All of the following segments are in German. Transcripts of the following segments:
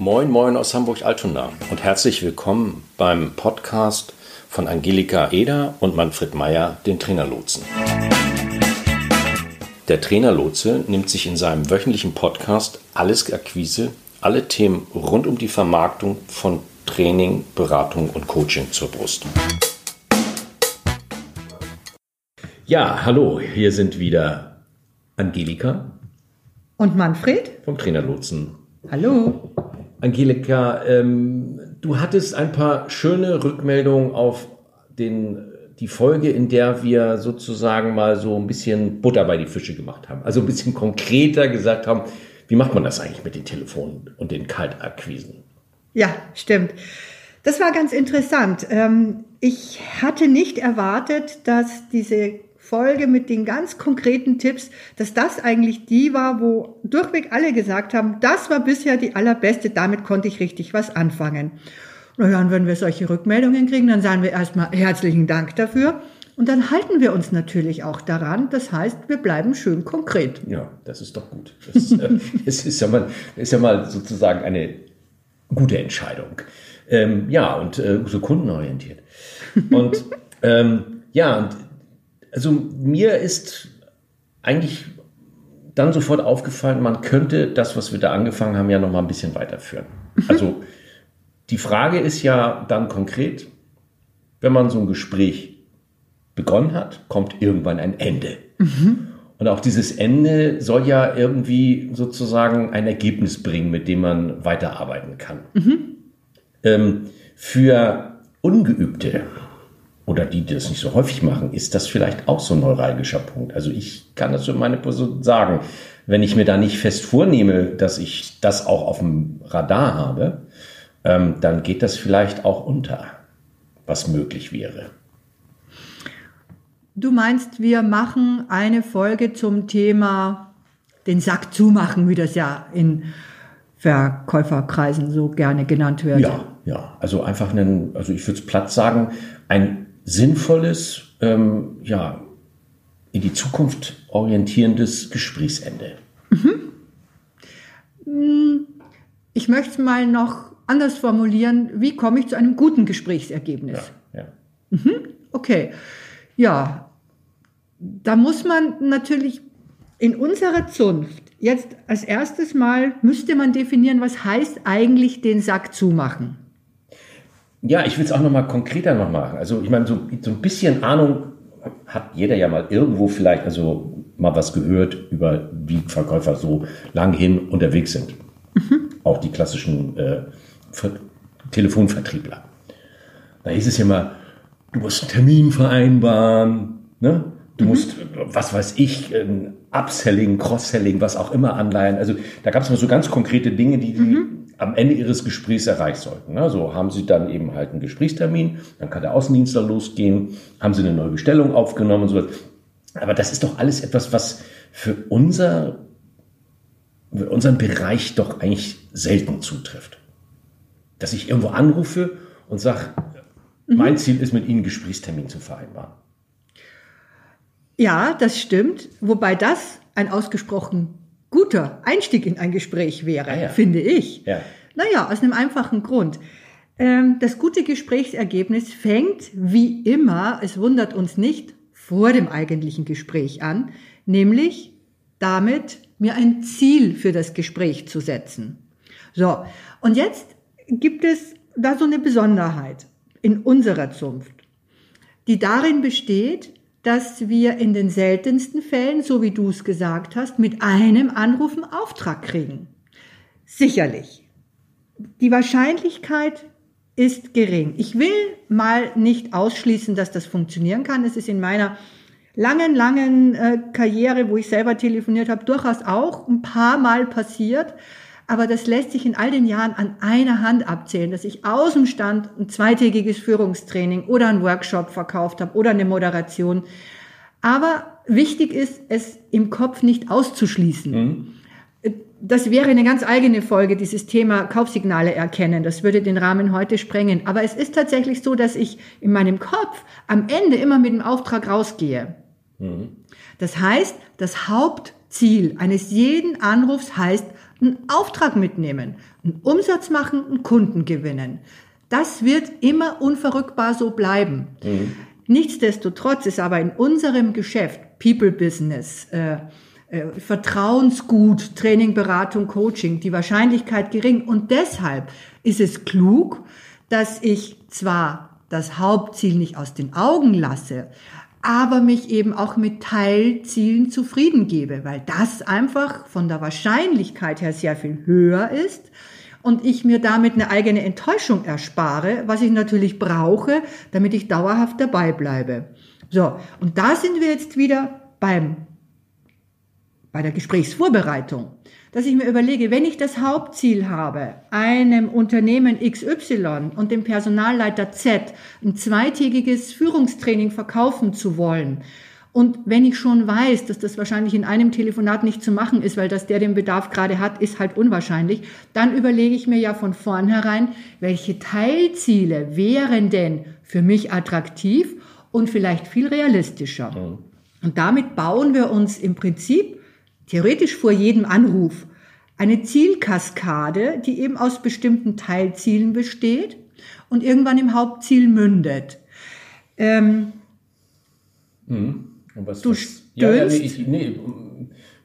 Moin, moin aus Hamburg-Altona und herzlich willkommen beim Podcast von Angelika Eder und Manfred Meyer, den Trainerlotsen. Der Trainerlotse nimmt sich in seinem wöchentlichen Podcast alles Akquise, alle Themen rund um die Vermarktung von Training, Beratung und Coaching zur Brust. Ja, hallo, hier sind wieder Angelika und Manfred vom Trainerlotsen. Hallo. Angelika, ähm, du hattest ein paar schöne Rückmeldungen auf den, die Folge, in der wir sozusagen mal so ein bisschen Butter bei die Fische gemacht haben. Also ein bisschen konkreter gesagt haben, wie macht man das eigentlich mit den Telefonen und den Kaltakquisen? Ja, stimmt. Das war ganz interessant. Ähm, ich hatte nicht erwartet, dass diese Folge mit den ganz konkreten Tipps, dass das eigentlich die war, wo durchweg alle gesagt haben, das war bisher die allerbeste, damit konnte ich richtig was anfangen. Naja, und wenn wir solche Rückmeldungen kriegen, dann sagen wir erstmal herzlichen Dank dafür. Und dann halten wir uns natürlich auch daran. Das heißt, wir bleiben schön konkret. Ja, das ist doch gut. Das, äh, das ist, ja mal, ist ja mal sozusagen eine gute Entscheidung. Ähm, ja, und äh, so kundenorientiert. Und ähm, ja, und also mir ist eigentlich dann sofort aufgefallen, man könnte das, was wir da angefangen haben, ja noch mal ein bisschen weiterführen. Mhm. Also die Frage ist ja dann konkret, wenn man so ein Gespräch begonnen hat, kommt irgendwann ein Ende. Mhm. Und auch dieses Ende soll ja irgendwie sozusagen ein Ergebnis bringen, mit dem man weiterarbeiten kann. Mhm. Ähm, für Ungeübte oder die, die das nicht so häufig machen, ist das vielleicht auch so ein neuralgischer Punkt. Also ich kann das für meine Person sagen. Wenn ich mir da nicht fest vornehme, dass ich das auch auf dem Radar habe, ähm, dann geht das vielleicht auch unter, was möglich wäre. Du meinst, wir machen eine Folge zum Thema den Sack zumachen, wie das ja in Verkäuferkreisen so gerne genannt wird. Ja, ja. Also einfach einen, also ich würde es platt sagen, ein sinnvolles, ähm, ja, in die Zukunft orientierendes Gesprächsende. Mhm. Ich möchte es mal noch anders formulieren. Wie komme ich zu einem guten Gesprächsergebnis? Ja, ja. Mhm. Okay. Ja, da muss man natürlich in unserer Zunft jetzt als erstes Mal müsste man definieren, was heißt eigentlich den Sack zumachen. Ja, ich will es auch noch mal konkreter noch machen. Also ich meine, so, so ein bisschen Ahnung hat jeder ja mal irgendwo vielleicht, also mal was gehört über wie Verkäufer so lang hin unterwegs sind. Mhm. Auch die klassischen äh, Telefonvertriebler. Da hieß es ja mal, du musst einen Termin vereinbaren, ne? Du mhm. musst, was weiß ich, Upselling, Cross-Selling, was auch immer anleihen. Also da gab es mal so ganz konkrete Dinge, die, die mhm am Ende ihres Gesprächs erreicht sollten. Ne? So haben sie dann eben halt einen Gesprächstermin, dann kann der Außendienstler losgehen, haben sie eine neue Bestellung aufgenommen und so weiter. Aber das ist doch alles etwas, was für unser, für unseren Bereich doch eigentlich selten zutrifft. Dass ich irgendwo anrufe und sage, mhm. mein Ziel ist, mit Ihnen einen Gesprächstermin zu vereinbaren. Ja, das stimmt. Wobei das ein ausgesprochen guter Einstieg in ein Gespräch wäre, ah ja. finde ich. Ja. Naja, aus einem einfachen Grund. Ähm, das gute Gesprächsergebnis fängt wie immer, es wundert uns nicht, vor dem eigentlichen Gespräch an, nämlich damit, mir ein Ziel für das Gespräch zu setzen. So, und jetzt gibt es da so eine Besonderheit in unserer Zunft, die darin besteht, dass wir in den seltensten Fällen, so wie du es gesagt hast, mit einem Anruf einen Auftrag kriegen. Sicherlich. Die Wahrscheinlichkeit ist gering. Ich will mal nicht ausschließen, dass das funktionieren kann. Es ist in meiner langen, langen äh, Karriere, wo ich selber telefoniert habe, durchaus auch ein paar Mal passiert, aber das lässt sich in all den Jahren an einer Hand abzählen, dass ich aus dem Stand ein zweitägiges Führungstraining oder einen Workshop verkauft habe oder eine Moderation. Aber wichtig ist, es im Kopf nicht auszuschließen. Mhm. Das wäre eine ganz eigene Folge, dieses Thema Kaufsignale erkennen. Das würde den Rahmen heute sprengen. Aber es ist tatsächlich so, dass ich in meinem Kopf am Ende immer mit dem Auftrag rausgehe. Mhm. Das heißt, das Hauptziel eines jeden Anrufs heißt, einen Auftrag mitnehmen, einen Umsatz machen, einen Kunden gewinnen. Das wird immer unverrückbar so bleiben. Mhm. Nichtsdestotrotz ist aber in unserem Geschäft, People Business, äh, äh, Vertrauensgut, Training, Beratung, Coaching, die Wahrscheinlichkeit gering. Und deshalb ist es klug, dass ich zwar das Hauptziel nicht aus den Augen lasse, aber mich eben auch mit Teilzielen zufrieden gebe, weil das einfach von der Wahrscheinlichkeit her sehr viel höher ist und ich mir damit eine eigene Enttäuschung erspare, was ich natürlich brauche, damit ich dauerhaft dabei bleibe. So, und da sind wir jetzt wieder beim, bei der Gesprächsvorbereitung dass ich mir überlege, wenn ich das Hauptziel habe, einem Unternehmen XY und dem Personalleiter Z ein zweitägiges Führungstraining verkaufen zu wollen, und wenn ich schon weiß, dass das wahrscheinlich in einem Telefonat nicht zu machen ist, weil das der den Bedarf gerade hat, ist halt unwahrscheinlich, dann überlege ich mir ja von vornherein, welche Teilziele wären denn für mich attraktiv und vielleicht viel realistischer. Mhm. Und damit bauen wir uns im Prinzip theoretisch vor jedem Anruf eine Zielkaskade, die eben aus bestimmten Teilzielen besteht und irgendwann im Hauptziel mündet. Ähm, hm. was, du was, ja, ja, nee, ich, nee,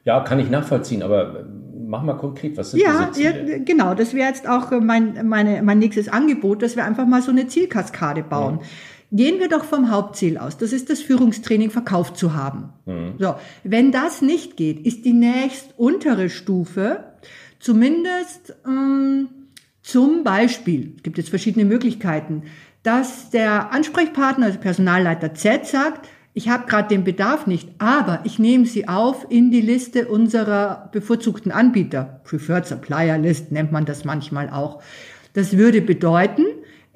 ja, kann ich nachvollziehen, aber mach mal konkret, was sind ja, diese Ziele? Ja, genau, das wäre jetzt auch mein, meine, mein nächstes Angebot, dass wir einfach mal so eine Zielkaskade bauen. Ja. Gehen wir doch vom Hauptziel aus. Das ist das Führungstraining verkauft zu haben. Mhm. So. Wenn das nicht geht, ist die nächst untere Stufe zumindest ähm, zum Beispiel, es gibt jetzt verschiedene Möglichkeiten, dass der Ansprechpartner, also Personalleiter Z sagt, ich habe gerade den Bedarf nicht, aber ich nehme sie auf in die Liste unserer bevorzugten Anbieter. Preferred Supplier List nennt man das manchmal auch. Das würde bedeuten,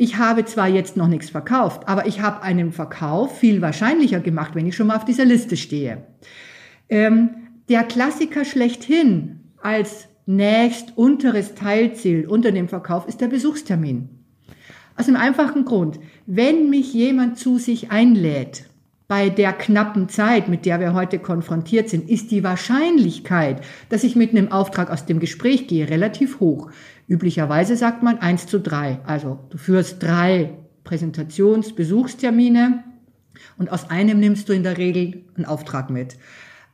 ich habe zwar jetzt noch nichts verkauft, aber ich habe einen Verkauf viel wahrscheinlicher gemacht, wenn ich schon mal auf dieser Liste stehe. Ähm, der Klassiker schlechthin als nächst unteres Teilziel unter dem Verkauf ist der Besuchstermin. Aus einem einfachen Grund. Wenn mich jemand zu sich einlädt, bei der knappen Zeit, mit der wir heute konfrontiert sind, ist die Wahrscheinlichkeit, dass ich mit einem Auftrag aus dem Gespräch gehe, relativ hoch. Üblicherweise sagt man eins zu drei. Also du führst drei Präsentationsbesuchstermine und aus einem nimmst du in der Regel einen Auftrag mit.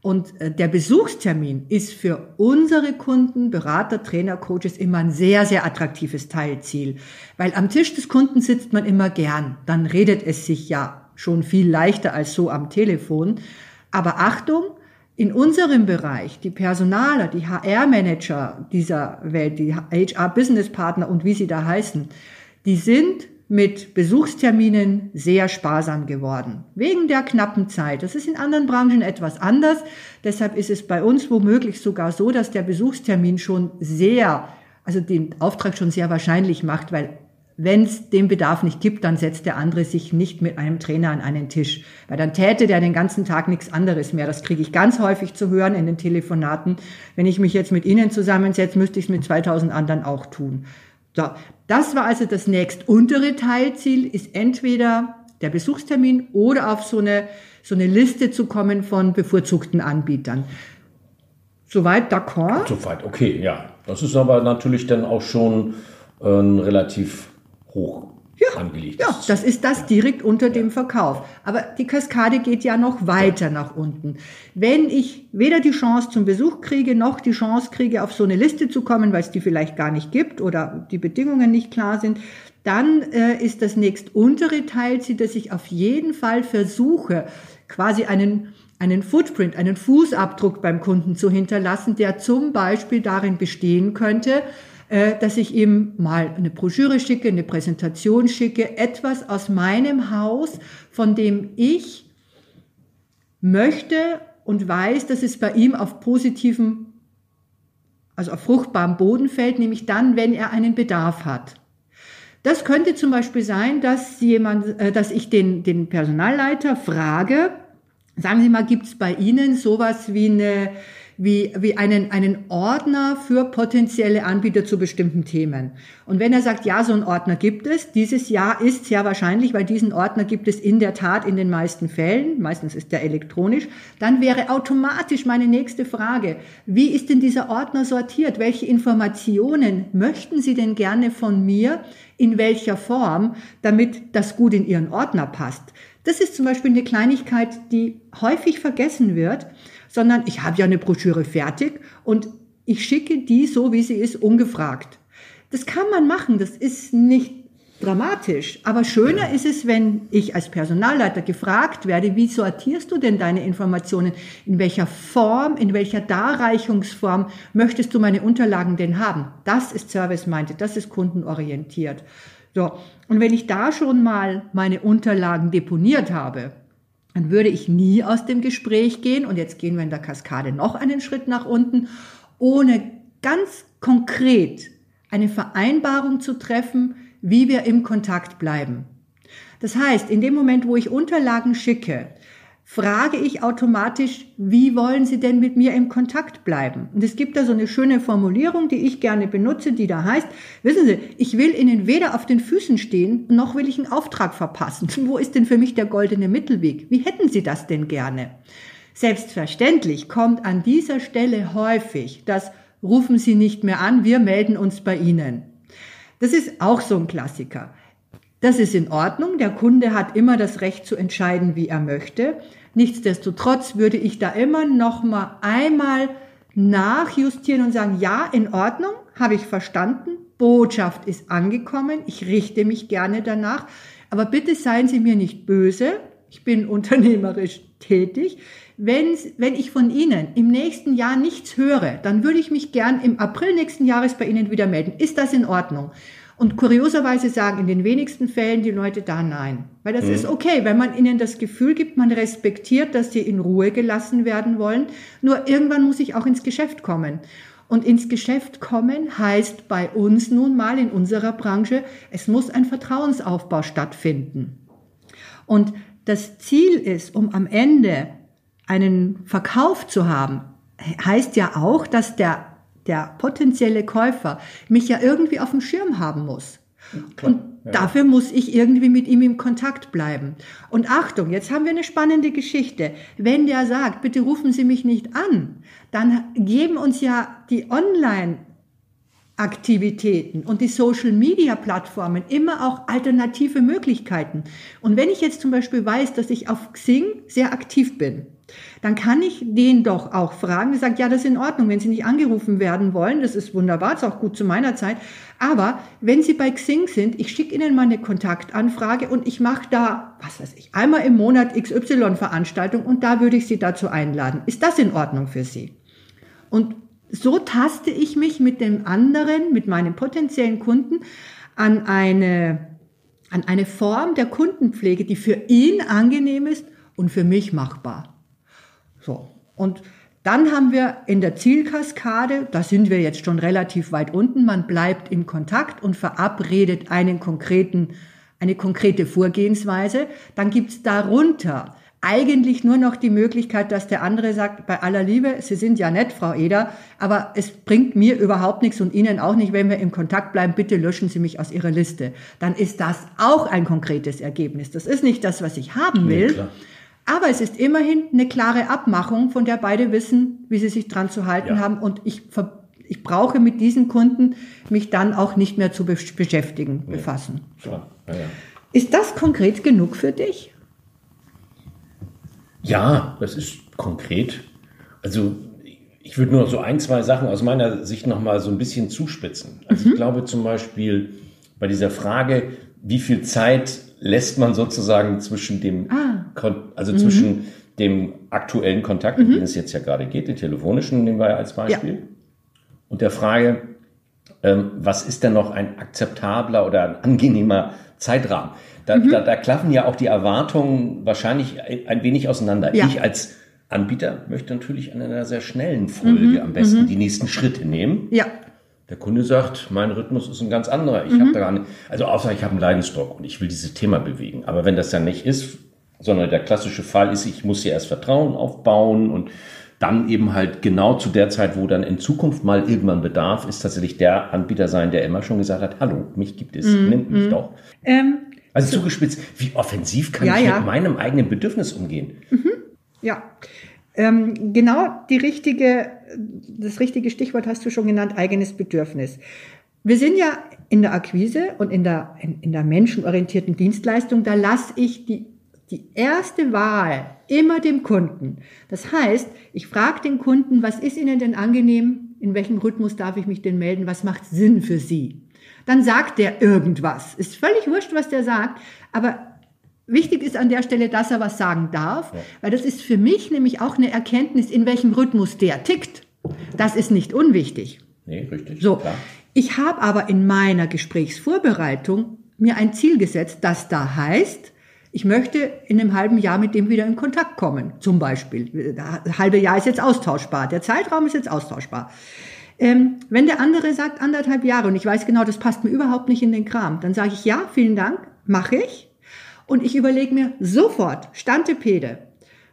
Und äh, der Besuchstermin ist für unsere Kunden, Berater, Trainer, Coaches immer ein sehr, sehr attraktives Teilziel. Weil am Tisch des Kunden sitzt man immer gern. Dann redet es sich ja schon viel leichter als so am Telefon. Aber Achtung, in unserem Bereich, die Personaler, die HR-Manager dieser Welt, die HR-Business-Partner und wie sie da heißen, die sind mit Besuchsterminen sehr sparsam geworden. Wegen der knappen Zeit. Das ist in anderen Branchen etwas anders. Deshalb ist es bei uns womöglich sogar so, dass der Besuchstermin schon sehr, also den Auftrag schon sehr wahrscheinlich macht, weil wenn es den Bedarf nicht gibt, dann setzt der andere sich nicht mit einem Trainer an einen Tisch. Weil dann täte der den ganzen Tag nichts anderes mehr. Das kriege ich ganz häufig zu hören in den Telefonaten. Wenn ich mich jetzt mit Ihnen zusammensetze, müsste ich es mit 2000 anderen auch tun. So, das war also das nächst untere Teilziel, ist entweder der Besuchstermin oder auf so eine, so eine Liste zu kommen von bevorzugten Anbietern. Soweit d'accord? Soweit, okay, ja. Das ist aber natürlich dann auch schon ein relativ hoch ja, angelegt ja, das ist das direkt unter dem Verkauf. Aber die Kaskade geht ja noch weiter nach unten. Wenn ich weder die Chance zum Besuch kriege, noch die Chance kriege, auf so eine Liste zu kommen, weil es die vielleicht gar nicht gibt oder die Bedingungen nicht klar sind, dann äh, ist das nächst untere Teilziel, dass ich auf jeden Fall versuche, quasi einen einen Footprint, einen Fußabdruck beim Kunden zu hinterlassen, der zum Beispiel darin bestehen könnte, dass ich ihm mal eine Broschüre schicke, eine Präsentation schicke, etwas aus meinem Haus, von dem ich möchte und weiß, dass es bei ihm auf positiven, also auf fruchtbarem Boden fällt, nämlich dann, wenn er einen Bedarf hat. Das könnte zum Beispiel sein, dass jemand, äh, dass ich den, den Personalleiter frage, sagen Sie mal, gibt es bei Ihnen sowas wie eine wie, wie einen, einen Ordner für potenzielle Anbieter zu bestimmten Themen. Und wenn er sagt, ja, so einen Ordner gibt es, dieses Jahr ist sehr wahrscheinlich, weil diesen Ordner gibt es in der Tat in den meisten Fällen, meistens ist der elektronisch, dann wäre automatisch meine nächste Frage, wie ist denn dieser Ordner sortiert? Welche Informationen möchten Sie denn gerne von mir? In welcher Form, damit das gut in Ihren Ordner passt? Das ist zum Beispiel eine Kleinigkeit, die häufig vergessen wird, sondern ich habe ja eine Broschüre fertig und ich schicke die so, wie sie ist, ungefragt. Das kann man machen, das ist nicht dramatisch. Aber schöner ist es, wenn ich als Personalleiter gefragt werde, wie sortierst du denn deine Informationen? In welcher Form, in welcher Darreichungsform möchtest du meine Unterlagen denn haben? Das ist Service-minded, das ist kundenorientiert. So. Und wenn ich da schon mal meine Unterlagen deponiert habe, dann würde ich nie aus dem Gespräch gehen, und jetzt gehen wir in der Kaskade noch einen Schritt nach unten, ohne ganz konkret eine Vereinbarung zu treffen, wie wir im Kontakt bleiben. Das heißt, in dem Moment, wo ich Unterlagen schicke, frage ich automatisch, wie wollen Sie denn mit mir im Kontakt bleiben? Und es gibt da so eine schöne Formulierung, die ich gerne benutze, die da heißt, wissen Sie, ich will Ihnen weder auf den Füßen stehen, noch will ich einen Auftrag verpassen. Wo ist denn für mich der goldene Mittelweg? Wie hätten Sie das denn gerne? Selbstverständlich kommt an dieser Stelle häufig das rufen Sie nicht mehr an, wir melden uns bei Ihnen. Das ist auch so ein Klassiker. Das ist in Ordnung. Der Kunde hat immer das Recht zu entscheiden, wie er möchte. Nichtsdestotrotz würde ich da immer noch mal einmal nachjustieren und sagen, ja, in Ordnung, habe ich verstanden. Botschaft ist angekommen. Ich richte mich gerne danach. Aber bitte seien Sie mir nicht böse. Ich bin unternehmerisch tätig. Wenn, wenn ich von Ihnen im nächsten Jahr nichts höre, dann würde ich mich gern im April nächsten Jahres bei Ihnen wieder melden. Ist das in Ordnung? Und kurioserweise sagen in den wenigsten Fällen die Leute da nein. Weil das mhm. ist okay, wenn man ihnen das Gefühl gibt, man respektiert, dass sie in Ruhe gelassen werden wollen. Nur irgendwann muss ich auch ins Geschäft kommen. Und ins Geschäft kommen heißt bei uns nun mal in unserer Branche, es muss ein Vertrauensaufbau stattfinden. Und das Ziel ist, um am Ende einen Verkauf zu haben, heißt ja auch, dass der der potenzielle Käufer, mich ja irgendwie auf dem Schirm haben muss. Klar, und ja. dafür muss ich irgendwie mit ihm im Kontakt bleiben. Und Achtung, jetzt haben wir eine spannende Geschichte. Wenn der sagt, bitte rufen Sie mich nicht an, dann geben uns ja die Online Aktivitäten und die Social Media Plattformen immer auch alternative Möglichkeiten. Und wenn ich jetzt zum Beispiel weiß, dass ich auf Xing sehr aktiv bin, dann kann ich den doch auch fragen, die sagt, ja, das ist in Ordnung, wenn Sie nicht angerufen werden wollen, das ist wunderbar, das ist auch gut zu meiner Zeit, aber wenn Sie bei Xing sind, ich schicke Ihnen mal eine Kontaktanfrage und ich mache da, was weiß ich, einmal im Monat XY-Veranstaltung und da würde ich Sie dazu einladen. Ist das in Ordnung für Sie? Und so taste ich mich mit dem anderen, mit meinem potenziellen Kunden an eine, an eine Form der Kundenpflege, die für ihn angenehm ist und für mich machbar. So. Und dann haben wir in der Zielkaskade, da sind wir jetzt schon relativ weit unten, man bleibt in Kontakt und verabredet einen konkreten, eine konkrete Vorgehensweise. Dann gibt's darunter eigentlich nur noch die Möglichkeit, dass der andere sagt, bei aller Liebe, Sie sind ja nett, Frau Eder, aber es bringt mir überhaupt nichts und Ihnen auch nicht, wenn wir im Kontakt bleiben, bitte löschen Sie mich aus Ihrer Liste. Dann ist das auch ein konkretes Ergebnis. Das ist nicht das, was ich haben will. Nee, aber es ist immerhin eine klare Abmachung, von der beide wissen, wie sie sich dran zu halten ja. haben. Und ich, ich brauche mit diesen Kunden mich dann auch nicht mehr zu beschäftigen, nee. befassen. Ja, ja. Ist das konkret genug für dich? Ja, das ist konkret. Also ich würde nur so ein, zwei Sachen aus meiner Sicht noch mal so ein bisschen zuspitzen. Also mhm. ich glaube zum Beispiel bei dieser Frage, wie viel Zeit lässt man sozusagen zwischen dem, ah. also mhm. zwischen dem aktuellen Kontakt, mhm. um den es jetzt ja gerade geht, den telefonischen, nehmen wir ja als Beispiel, ja. und der Frage, ähm, was ist denn noch ein akzeptabler oder ein angenehmer Zeitrahmen? Da, mhm. da, da klaffen ja auch die Erwartungen wahrscheinlich ein wenig auseinander. Ja. Ich als Anbieter möchte natürlich an einer sehr schnellen Folge mhm. am besten mhm. die nächsten Schritte nehmen. Ja. Der Kunde sagt, mein Rhythmus ist ein ganz anderer. Ich mhm. habe da gar nicht, also außer ich habe einen Leidensdruck und ich will dieses Thema bewegen. Aber wenn das ja nicht ist, sondern der klassische Fall ist, ich muss hier erst Vertrauen aufbauen und dann eben halt genau zu der Zeit, wo dann in Zukunft mal irgendwann Bedarf ist, tatsächlich der Anbieter sein, der immer schon gesagt hat, hallo, mich gibt es, mm, nimmt mich mm. doch. Ähm, also so, zugespitzt, wie offensiv kann ja, ich ja. mit meinem eigenen Bedürfnis umgehen? Mhm. Ja, ähm, genau die richtige, das richtige Stichwort hast du schon genannt, eigenes Bedürfnis. Wir sind ja in der Akquise und in der, in, in der menschenorientierten Dienstleistung, da lasse ich die, die erste Wahl immer dem Kunden. Das heißt, ich frage den Kunden, was ist Ihnen denn angenehm? In welchem Rhythmus darf ich mich denn melden? Was macht Sinn für Sie? Dann sagt der irgendwas. Ist völlig wurscht, was der sagt, aber Wichtig ist an der Stelle, dass er was sagen darf, ja. weil das ist für mich nämlich auch eine Erkenntnis, in welchem Rhythmus der tickt. Das ist nicht unwichtig. Nee, richtig. So. Klar. Ich habe aber in meiner Gesprächsvorbereitung mir ein Ziel gesetzt, das da heißt, ich möchte in einem halben Jahr mit dem wieder in Kontakt kommen, zum Beispiel. Das halbe Jahr ist jetzt austauschbar, der Zeitraum ist jetzt austauschbar. Ähm, wenn der andere sagt anderthalb Jahre und ich weiß genau, das passt mir überhaupt nicht in den Kram, dann sage ich ja, vielen Dank, mache ich. Und ich überlege mir sofort, Stantepede,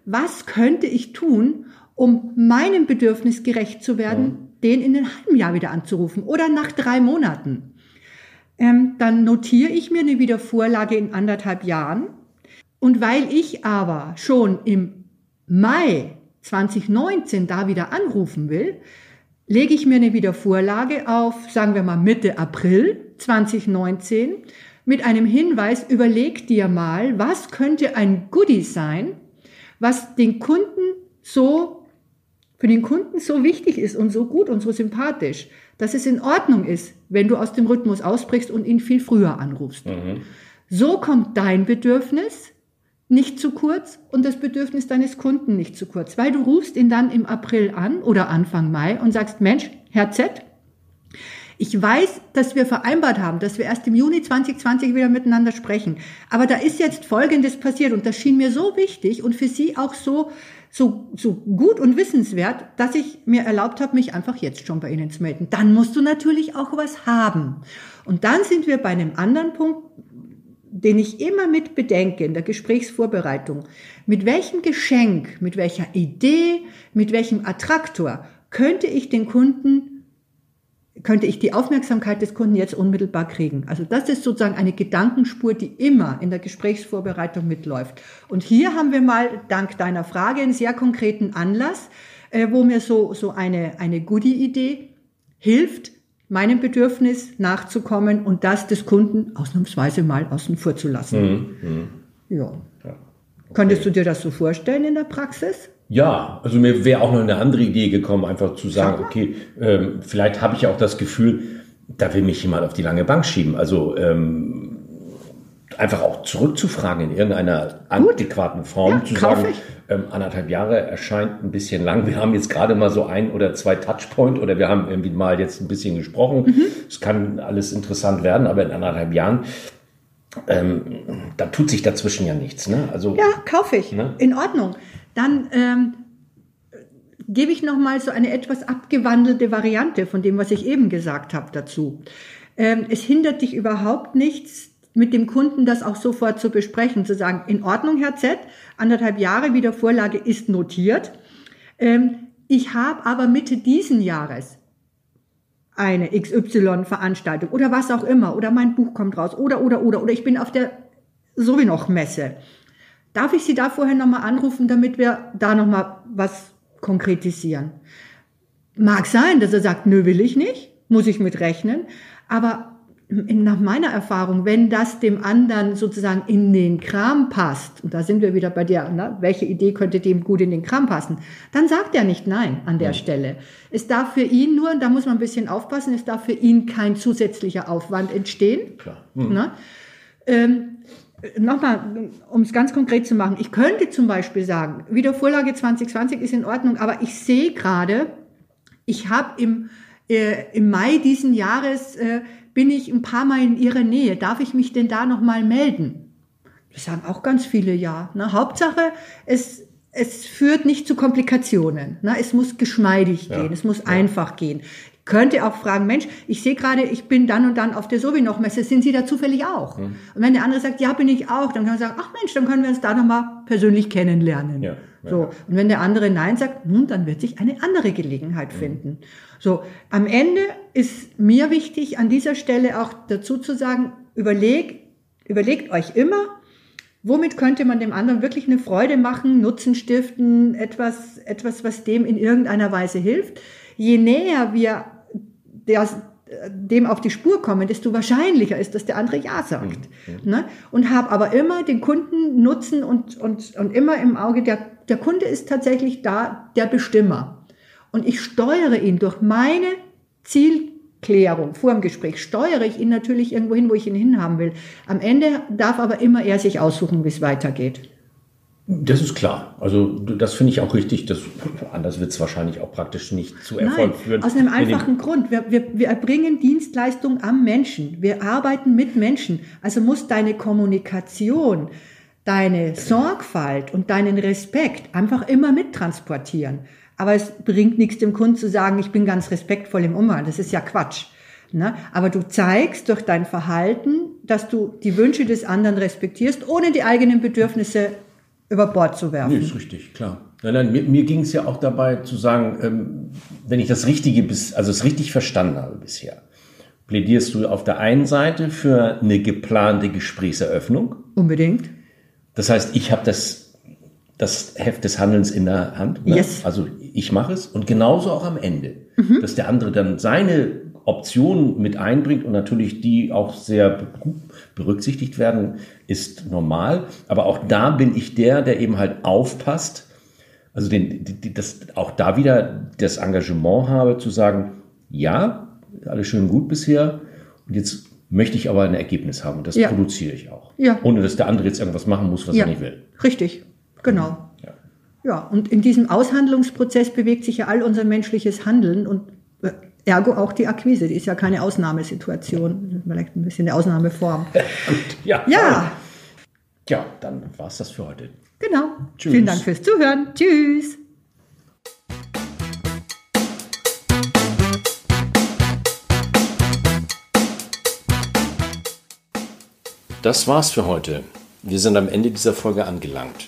was könnte ich tun, um meinem Bedürfnis gerecht zu werden, ja. den in einem halben Jahr wieder anzurufen oder nach drei Monaten. Ähm, dann notiere ich mir eine Wiedervorlage in anderthalb Jahren. Und weil ich aber schon im Mai 2019 da wieder anrufen will, lege ich mir eine Wiedervorlage auf, sagen wir mal Mitte April 2019 mit einem Hinweis, überleg dir mal, was könnte ein Goodie sein, was den Kunden so, für den Kunden so wichtig ist und so gut und so sympathisch, dass es in Ordnung ist, wenn du aus dem Rhythmus ausbrichst und ihn viel früher anrufst. Mhm. So kommt dein Bedürfnis nicht zu kurz und das Bedürfnis deines Kunden nicht zu kurz, weil du rufst ihn dann im April an oder Anfang Mai und sagst, Mensch, Herr Z, ich weiß, dass wir vereinbart haben, dass wir erst im Juni 2020 wieder miteinander sprechen. Aber da ist jetzt Folgendes passiert und das schien mir so wichtig und für Sie auch so, so, so gut und wissenswert, dass ich mir erlaubt habe, mich einfach jetzt schon bei Ihnen zu melden. Dann musst du natürlich auch was haben. Und dann sind wir bei einem anderen Punkt, den ich immer mit bedenke in der Gesprächsvorbereitung. Mit welchem Geschenk, mit welcher Idee, mit welchem Attraktor könnte ich den Kunden könnte ich die Aufmerksamkeit des Kunden jetzt unmittelbar kriegen. Also das ist sozusagen eine Gedankenspur, die immer in der Gesprächsvorbereitung mitläuft. Und hier haben wir mal, dank deiner Frage, einen sehr konkreten Anlass, äh, wo mir so, so eine, eine Goodie-Idee hilft, meinem Bedürfnis nachzukommen und das des Kunden ausnahmsweise mal außen vor zu lassen. Mhm. Mhm. Ja. ja. Okay. Könntest du dir das so vorstellen in der Praxis? Ja, also mir wäre auch noch eine andere Idee gekommen, einfach zu sagen, okay, ähm, vielleicht habe ich ja auch das Gefühl, da will mich jemand auf die lange Bank schieben. Also ähm, einfach auch zurückzufragen in irgendeiner adäquaten Form, ja, zu sagen, ähm, anderthalb Jahre erscheint ein bisschen lang. Wir haben jetzt gerade mal so ein oder zwei Touchpoint oder wir haben irgendwie mal jetzt ein bisschen gesprochen. Mhm. Es mhm. kann alles interessant werden, aber in anderthalb Jahren ähm, da tut sich dazwischen ja nichts. Ne? Also, ja, kaufe ich. Ne? In Ordnung. Dann ähm, gebe ich noch mal so eine etwas abgewandelte Variante von dem, was ich eben gesagt habe dazu. Ähm, es hindert dich überhaupt nichts, mit dem Kunden das auch sofort zu besprechen, zu sagen, in Ordnung, Herr Z, anderthalb Jahre wieder Vorlage ist notiert. Ähm, ich habe aber Mitte diesen Jahres eine XY-Veranstaltung oder was auch immer oder mein Buch kommt raus oder oder oder oder ich bin auf der so wie noch Messe. Darf ich Sie da vorher nochmal anrufen, damit wir da nochmal was konkretisieren? Mag sein, dass er sagt, nö, will ich nicht, muss ich mit rechnen, aber nach meiner Erfahrung, wenn das dem anderen sozusagen in den Kram passt, und da sind wir wieder bei dir, ne, welche Idee könnte dem gut in den Kram passen, dann sagt er nicht nein an der ja. Stelle. Es darf für ihn nur, da muss man ein bisschen aufpassen, es darf für ihn kein zusätzlicher Aufwand entstehen. Klar. Hm. Ne? Ähm, Nochmal, um es ganz konkret zu machen, ich könnte zum Beispiel sagen, Wiedervorlage 2020 ist in Ordnung, aber ich sehe gerade, ich habe im, äh, im Mai diesen Jahres äh, bin ich ein paar Mal in Ihrer Nähe. Darf ich mich denn da nochmal melden? Das sagen auch ganz viele ja. Ne? Hauptsache, es, es führt nicht zu Komplikationen. Ne? Es muss geschmeidig ja. gehen, es muss ja. einfach gehen. Könnte auch fragen, Mensch, ich sehe gerade, ich bin dann und dann auf der Sowinoch-Messe, sind Sie da zufällig auch? Mhm. Und wenn der andere sagt, ja, bin ich auch, dann kann man sagen, ach Mensch, dann können wir uns da nochmal persönlich kennenlernen. Ja. So. Und wenn der andere Nein sagt, nun, dann wird sich eine andere Gelegenheit mhm. finden. So. Am Ende ist mir wichtig, an dieser Stelle auch dazu zu sagen, überleg, überlegt euch immer, womit könnte man dem anderen wirklich eine Freude machen, Nutzen stiften, etwas, etwas, was dem in irgendeiner Weise hilft. Je näher wir der, dem auf die Spur kommen, desto wahrscheinlicher ist, dass der andere Ja sagt. Mhm. Ne? Und habe aber immer den Kunden Nutzen und, und, und immer im Auge, der, der Kunde ist tatsächlich da der Bestimmer. Und ich steuere ihn durch meine Zielklärung vor dem Gespräch, steuere ich ihn natürlich irgendwo hin, wo ich ihn hinhaben will. Am Ende darf aber immer er sich aussuchen, wie es weitergeht. Das ist klar. Also das finde ich auch richtig. Das, anders wird es wahrscheinlich auch praktisch nicht zu Erfolg Nein, führen. Aus einem einfachen Grund. Wir, wir, wir erbringen Dienstleistung am Menschen. Wir arbeiten mit Menschen. Also muss deine Kommunikation, deine Sorgfalt und deinen Respekt einfach immer mittransportieren. Aber es bringt nichts dem Kunden zu sagen, ich bin ganz respektvoll im Umgang. Das ist ja Quatsch. Ne? Aber du zeigst durch dein Verhalten, dass du die Wünsche des anderen respektierst, ohne die eigenen Bedürfnisse über Bord zu werfen. Nee, ist richtig, klar. Nein, nein, mir, mir ging es ja auch dabei zu sagen, ähm, wenn ich das Richtige bis, also es richtig verstanden habe bisher, plädierst du auf der einen Seite für eine geplante Gesprächseröffnung. Unbedingt. Das heißt, ich habe das, das Heft des Handelns in der Hand. Ne? Yes. Also ich mache es und genauso auch am Ende, mhm. dass der andere dann seine Optionen mit einbringt und natürlich die auch sehr berücksichtigt werden, ist normal. Aber auch da bin ich der, der eben halt aufpasst, also den, das, auch da wieder das Engagement habe zu sagen, ja, alles schön gut bisher und jetzt möchte ich aber ein Ergebnis haben und das ja. produziere ich auch. Ja. Ohne dass der andere jetzt irgendwas machen muss, was ja. er nicht will. Richtig, genau. Ja. ja, und in diesem Aushandlungsprozess bewegt sich ja all unser menschliches Handeln und Ergo auch die Akquise, die ist ja keine Ausnahmesituation, vielleicht ein bisschen eine Ausnahmeform. Ja. Ja. Ja, dann war es das für heute. Genau. Tschüss. Vielen Dank fürs Zuhören. Tschüss. Das war's für heute. Wir sind am Ende dieser Folge angelangt.